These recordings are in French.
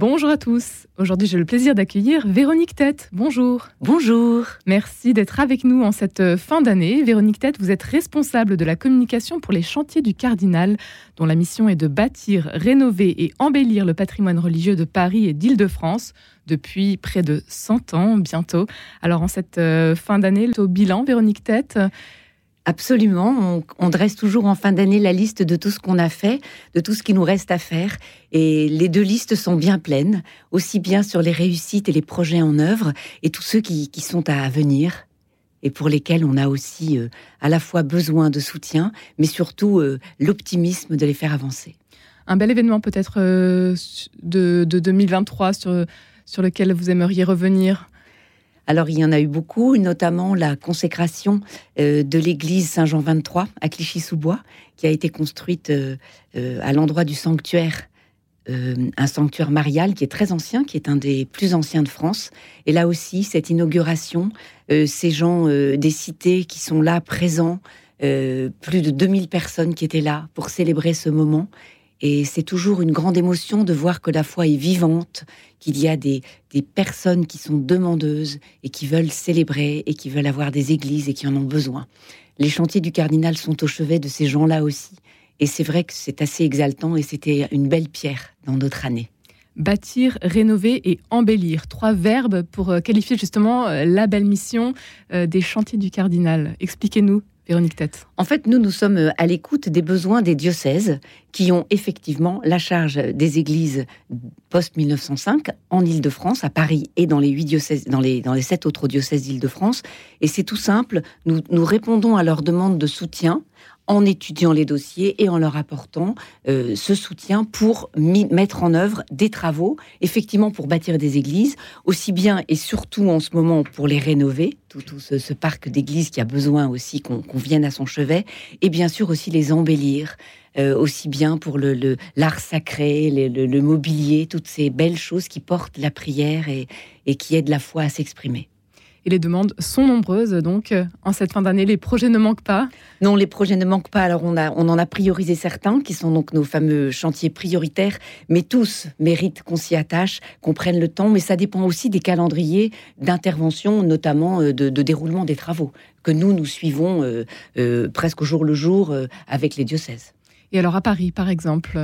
Bonjour à tous. Aujourd'hui, j'ai le plaisir d'accueillir Véronique Tête. Bonjour. Bonjour. Merci d'être avec nous en cette fin d'année. Véronique Tête, vous êtes responsable de la communication pour les chantiers du Cardinal, dont la mission est de bâtir, rénover et embellir le patrimoine religieux de Paris et d'Île-de-France depuis près de 100 ans bientôt. Alors, en cette euh, fin d'année, au bilan, Véronique Tête, Absolument. On, dresse toujours en fin d'année la liste de tout ce qu'on a fait, de tout ce qui nous reste à faire. Et les deux listes sont bien pleines, aussi bien sur les réussites et les projets en œuvre, et tous ceux qui, sont à venir, et pour lesquels on a aussi euh, à la fois besoin de soutien, mais surtout euh, l'optimisme de les faire avancer. Un bel événement peut-être euh, de, 2023 sur, sur lequel vous aimeriez revenir? Alors, il y en a eu beaucoup, notamment la consécration euh, de l'église Saint-Jean 23 à Clichy-sous-Bois, qui a été construite euh, euh, à l'endroit du sanctuaire un sanctuaire marial qui est très ancien, qui est un des plus anciens de France. Et là aussi, cette inauguration, ces gens des cités qui sont là présents, plus de 2000 personnes qui étaient là pour célébrer ce moment. Et c'est toujours une grande émotion de voir que la foi est vivante, qu'il y a des, personnes qui sont demandeuses et qui veulent célébrer et qui veulent avoir des églises et qui en ont besoin. Les chantiers du cardinal sont au chevet de ces gens-là aussi. Et c'est vrai que c'est assez exaltant et c'était une belle pierre dans notre année. Bâtir, rénover et embellir. Trois verbes pour euh, qualifier justement euh, la belle mission euh, des chantiers du cardinal. Expliquez-nous En fait, nous, nous sommes euh, à l'écoute des besoins des diocèses qui ont effectivement la charge des églises post-1905 en Île-de-France, à Paris et dans les huit diocèses, dans les, dans les sept autres diocèses d'Île-de-France. Et c'est tout simple, nous, nous répondons à leurs demandes de soutien en étudiant les dossiers et en leur apportant euh, ce soutien pour mettre en œuvre des travaux, effectivement pour bâtir des églises, aussi bien et surtout en ce moment pour les rénover, tout, ce, parc d'églises qui a besoin aussi qu'on vienne à son chevet, et bien sûr aussi les embellir. Euh, aussi bien pour l'art sacré, le, mobilier, toutes ces belles choses qui portent la prière et qui aident la foi à s'exprimer. Et les demandes sont nombreuses, donc euh, en cette fin d'année, les projets ne manquent pas. Non, les projets ne manquent pas. Alors on, a, on en a priorisé certains, qui sont donc nos fameux chantiers prioritaires, mais tous méritent qu'on s'y attache, qu'on prenne le temps, mais ça dépend aussi des calendriers d'intervention, notamment euh, de, déroulement des travaux, que nous, nous suivons euh, presque au jour le jour avec les diocèses. Et alors à Paris, par exemple,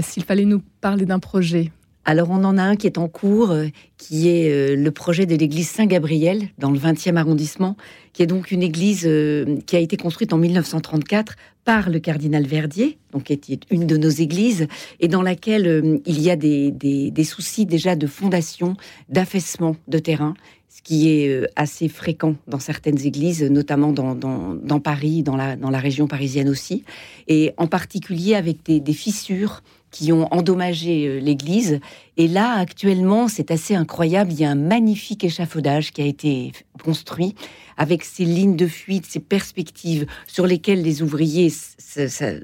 s'il fallait nous parler d'un projet, alors on en a un qui est en cours, euh, qui est euh, le projet de l'église Saint-Gabriel dans le 20e arrondissement, qui est donc une église euh, qui a été construite en 1934 par le cardinal Verdier, donc qui est une de nos églises, et dans laquelle il y a des, soucis déjà de fondation, d'affaissement de terrain, ce qui est assez fréquent dans certaines églises, notamment dans, Paris, dans la, dans la région parisienne aussi, et en particulier avec des fissures qui ont endommagé euh, l'église. Et là, actuellement, c'est assez incroyable. Il y a un magnifique échafaudage qui a été construit avec ces lignes de fuite, ces perspectives sur lesquelles les ouvriers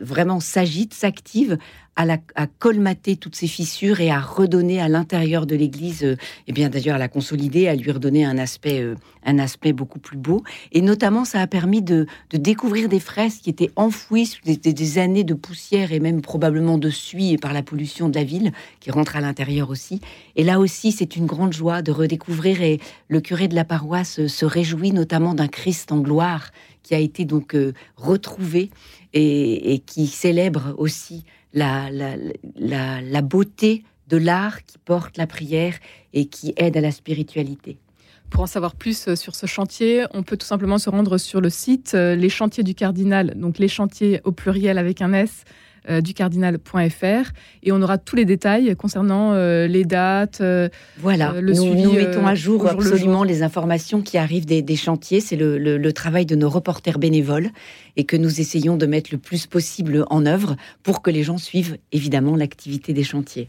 vraiment s'agitent, s'activent à, colmater toutes ces fissures et à redonner à l'intérieur de l'Église, et euh, eh bien d'ailleurs à la consolider, à lui redonner un aspect, euh, un aspect beaucoup plus beau. Et notamment, ça a permis de, découvrir des fresques qui étaient enfouies sous des, années de poussière et même probablement de suie par la pollution de la ville, qui rentre à l'intérieur aussi. Et là aussi, c'est une grande joie de redécouvrir. Et le curé de la paroisse se réjouit notamment d'un Christ en gloire qui a été donc euh, retrouvé et, qui célèbre aussi la, la, beauté de l'art qui porte la prière et qui aide à la spiritualité. Pour en savoir plus euh, sur ce chantier, on peut tout simplement se rendre sur le site euh, Les Chantiers du Cardinal, donc les chantiers au pluriel avec un S, du cardinal.fr et on aura tous les détails concernant les dates. voilà, le nous, nous mettons à jour absolument les informations qui arrivent des, chantiers. C'est le, le, travail de nos reporters bénévoles et que nous essayons de mettre le plus possible en œuvre pour que les gens suivent évidemment l'activité des chantiers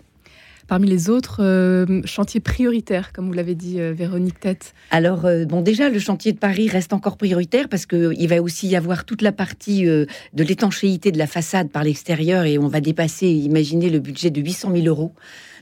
parmi les autres euh, chantiers prioritaires, comme vous l'avez dit, euh, Véronique Tête Alors, euh, bon, déjà, le chantier de Paris reste encore prioritaire parce qu'il va aussi y avoir toute la partie de l'étanchéité de la façade par l'extérieur et on va dépasser, imaginez, le budget de 800 000 euros.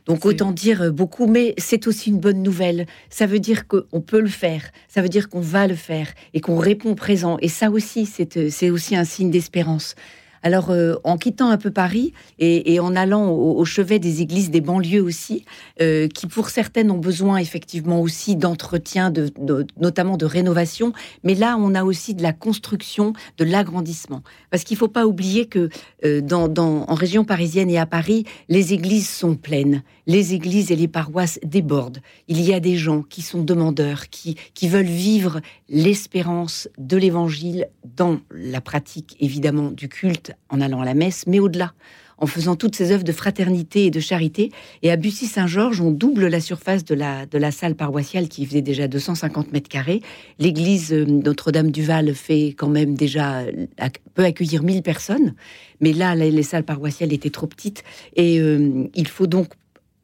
Donc autant dire beaucoup, mais c'est aussi une bonne nouvelle. Ça veut dire qu'on peut le faire, ça veut dire qu'on va le faire et qu'on répond présent. Et ça aussi, c'est aussi un signe d'espérance. Alors, euh, en quittant un peu Paris et, en allant au, chevet des églises des banlieues aussi, euh, qui pour certaines ont besoin effectivement aussi d'entretien, de, notamment de rénovation, mais là, on a aussi de la construction, de l'agrandissement. Parce qu'il ne faut pas oublier que euh, dans, en région parisienne et à Paris, les églises sont pleines, les églises et les paroisses débordent. Il y a des gens qui sont demandeurs, qui, qui veulent vivre l'espérance de l'évangile dans la pratique évidemment du culte en allant à la messe, mais au-delà, en faisant toutes ces œuvres de fraternité et de charité. Et à Bussy-Saint-Georges, on double la surface de la, de la salle paroissiale qui faisait déjà 250 mètres carrés. L'église euh, Notre-Dame-du-Val fait quand même déjà, euh, peut accueillir 1000 personnes. Mais là, les salles paroissiales étaient trop petites. Et euh, il faut donc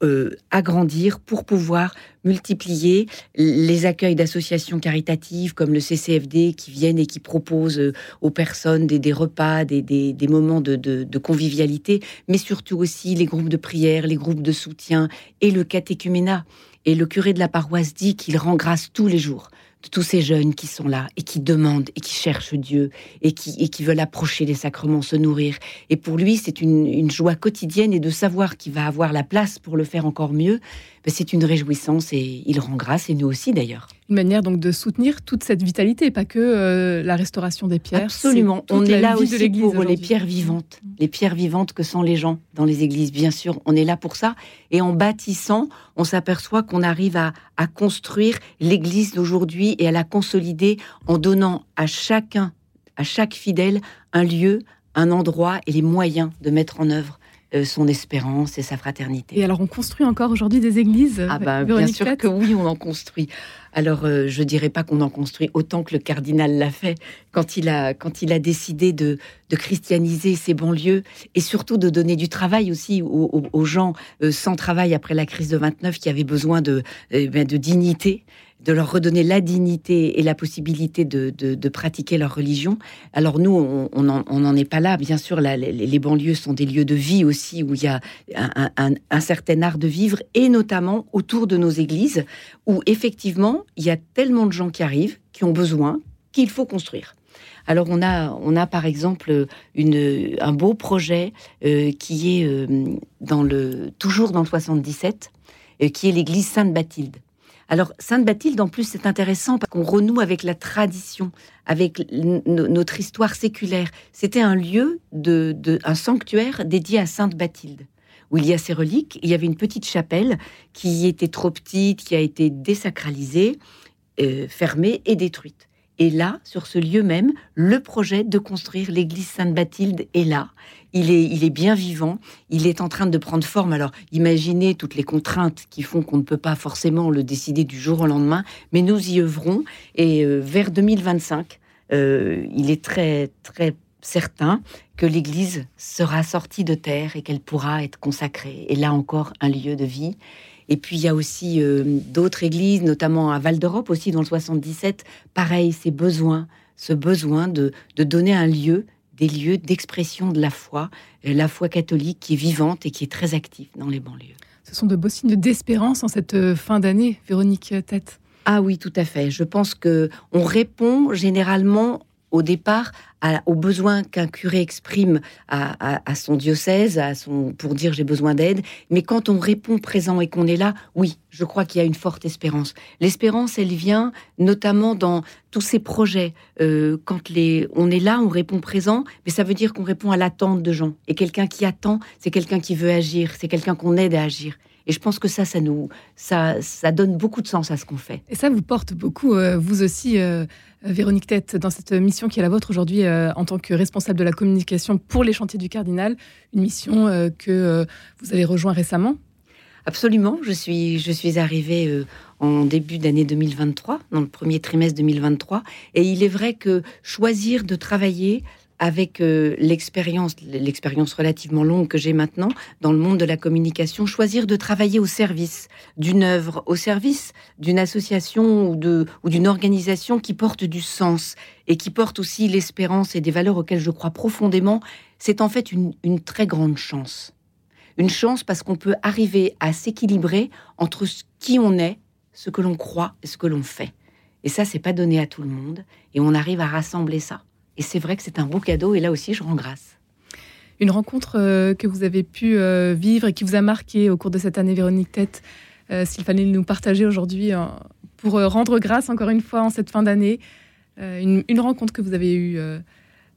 euh, agrandir pour pouvoir multiplier les accueils d'associations caritatives comme le CCFD qui viennent et qui proposent euh, aux personnes des, repas, des, moments de, convivialité, mais surtout aussi les groupes de prière, les groupes de soutien et le catéchuménat. Et le curé de la paroisse dit qu'il rend grâce tous les jours tous ces jeunes qui sont là et qui demandent et qui cherchent Dieu et qui, et qui veulent approcher les sacrements, se nourrir. Et pour lui, c'est une, une joie quotidienne et de savoir qu'il va avoir la place pour le faire encore mieux, ben, c'est une réjouissance et il rend grâce, et nous aussi d'ailleurs. Une manière donc de soutenir toute cette vitalité, pas que euh, la restauration des pierres. Absolument, on est là aussi pour les pierres vivantes, les pierres vivantes que sont les gens dans les églises, bien sûr, on est là pour ça. Et en bâtissant, on s'aperçoit qu'on arrive à, à construire l'église d'aujourd'hui et à la consolider en donnant à chacun, à chaque fidèle, un lieu, un endroit et les moyens de mettre en œuvre son espérance et sa fraternité. Et alors, on construit encore aujourd'hui des églises Ah bah, bien sûr que oui, on en construit. Alors, euh, je dirais pas qu'on en construit autant que le cardinal l'a fait quand il a, quand il a décidé de, de christianiser ces banlieues et surtout de donner du travail aussi aux, gens euh, sans travail après la crise de 29 qui avaient besoin de, ben, de dignité de leur redonner la dignité et la possibilité de, pratiquer leur religion. Alors nous, on n'en est pas là. Bien sûr, les, banlieues sont des lieux de vie aussi où il y a un, certain art de vivre et notamment autour de nos églises où effectivement, il y a tellement de gens qui arrivent, qui ont besoin, qu'il faut construire. Alors on a, on a par exemple un beau projet euh, qui est euh, dans le, toujours dans le 77, euh, qui est l'église Sainte-Bathilde. Alors, Sainte-Bathilde, en plus, c'est intéressant parce qu'on renoue avec la tradition, avec notre histoire séculaire. C'était un lieu, de, un sanctuaire dédié à Sainte-Bathilde, où il y a ses reliques. Il y avait une petite chapelle qui était trop petite, qui a été désacralisée, euh, fermée et détruite. Et là, sur ce lieu même, le projet de construire l'église Sainte-Bathilde est là il est, il est bien vivant, il est en train de prendre forme. Alors, imaginez toutes les contraintes qui font qu'on ne peut pas forcément le décider du jour au lendemain, mais nous y œuvrons. Et euh, vers 2025, euh, il est très, très certain que l'Église sera sortie de terre et qu'elle pourra être consacrée. Et là encore, un lieu de vie. Et puis il y a aussi euh, d'autres églises, notamment à Val d'Europe aussi dans le 77. Pareil, ces besoins, ce besoin de, de donner un lieu des lieux d'expression de la foi, euh, la foi catholique qui est vivante et qui est très active dans les banlieues. Ce sont de beaux signes d'espérance en cette euh, fin d'année, Véronique Tête. Ah oui, tout à fait. Je pense que on répond généralement au départ aux besoins qu'un curé exprime à, son diocèse, à son, pour dire j'ai besoin d'aide. Mais quand on répond présent et qu'on est là, oui, je crois qu'il y a une forte espérance. L'espérance, elle vient notamment dans tous ces projets. Euh, quand on est là, on répond présent, mais ça veut dire qu'on répond à l'attente de gens. Et quelqu'un qui attend, c'est quelqu'un qui veut agir, c'est quelqu'un qu'on aide à agir. Et je pense que ça, ça nous, ça, ça donne beaucoup de sens à ce qu'on fait. Et ça vous porte beaucoup, euh, vous aussi, euh, Véronique Tête, dans cette mission qui est la vôtre aujourd'hui euh, en tant que responsable de la communication pour les chantiers du Cardinal, une mission que vous avez rejoint récemment. Absolument, je suis, je suis arrivée en début d'année 2023, dans le premier trimestre 2023, et il est vrai que choisir de travailler avec euh, l'expérience, l'expérience relativement longue que j'ai maintenant dans le monde de la communication, choisir de travailler au service d'une œuvre, au service d'une association ou, d'une organisation qui porte du sens et qui porte aussi l'espérance et des valeurs auxquelles je crois profondément, c'est en fait une, très grande chance. Une chance parce qu'on peut arriver à s'équilibrer entre qui on est, ce que l'on croit et ce que l'on fait. Et ça, c'est pas donné à tout le monde. Et on arrive à rassembler ça. Et c'est vrai que c'est un beau cadeau. Et là aussi, je rends grâce. Une rencontre euh, que vous avez pu euh, vivre et qui vous a marqué au cours de cette année, Véronique Tête, euh, s'il fallait nous partager aujourd'hui pour rendre grâce encore une fois en cette fin d'année. Une, une, rencontre que vous avez eu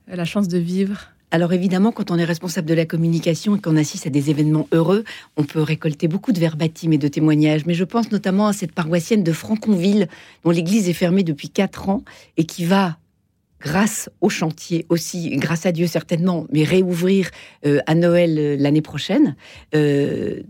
la chance de vivre alors évidemment, quand on est responsable de la communication et qu'on assiste à des événements heureux, on peut récolter beaucoup de verbatims et de témoignages. Mais je pense notamment à cette paroissienne de Franconville, dont l'église est fermée depuis quatre ans et qui va grâce au chantier aussi, grâce à Dieu certainement, mais réouvrir euh, à Noël euh, l'année prochaine. Euh,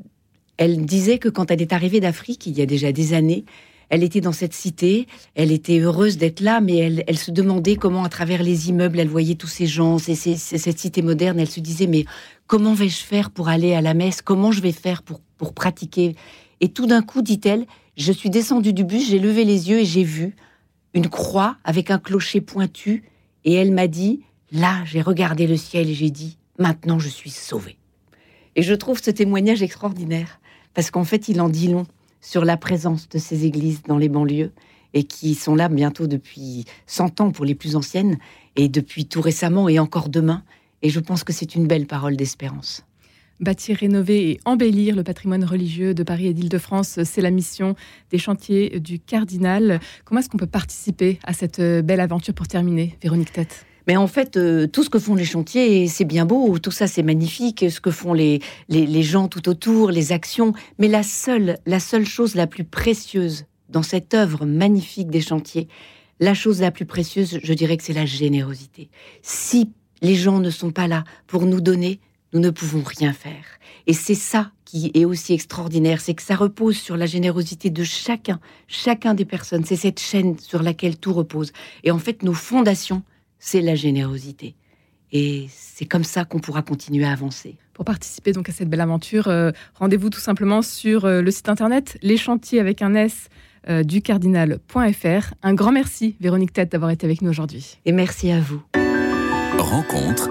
elle disait que quand elle est arrivée d'Afrique, il y a déjà des années, elle était dans cette cité, elle était heureuse d'être là, mais elle, se demandait comment, à travers les immeubles, elle voyait tous ces gens, cette cité moderne. Elle se disait, mais comment vais-je faire pour aller à la messe Comment je vais faire pour pratiquer? Et tout d'un coup, dit-elle, je suis descendue du bus, j'ai levé les yeux et j'ai vu une croix avec un clocher pointu. Et elle m'a dit, là, j'ai regardé le ciel et j'ai dit, maintenant je suis sauvée. Et je trouve ce témoignage extraordinaire, parce qu'en fait, il en dit long sur la présence de ces églises dans les banlieues et qui sont là bientôt depuis 100 ans pour les plus anciennes et depuis tout récemment et encore demain. Et je pense que c'est une belle parole d'espérance. Bâtir, rénover et embellir le patrimoine religieux de Paris et d'Île-de-France, c'est la mission des chantiers du Cardinal. Comment est-ce qu'on peut participer à cette belle aventure pour terminer, Véronique Tête? Mais en fait, euh, tout ce que font les chantiers, c'est bien beau, tout ça c'est magnifique, ce que font les, les, gens tout autour, les actions. Mais la seule, la seule chose la plus précieuse dans cette œuvre magnifique des chantiers, la chose la plus précieuse, je dirais que c'est la générosité. Si les gens ne sont pas là pour nous donner, nous ne pouvons rien faire. Et c'est ça qui est aussi extraordinaire, c'est que ça repose sur la générosité de chacun, chacun des personnes. C'est cette chaîne sur laquelle tout repose. Et en fait, nos fondations, c'est la générosité. Et c'est comme ça qu'on pourra continuer à avancer. Pour participer donc à cette belle aventure, euh, rendez-vous tout simplement sur euh, le site internet les chantiers avec un S euh, du cardinal.fr. Un grand merci Véronique Tête d'avoir été avec nous aujourd'hui. Et merci à vous. Rencontre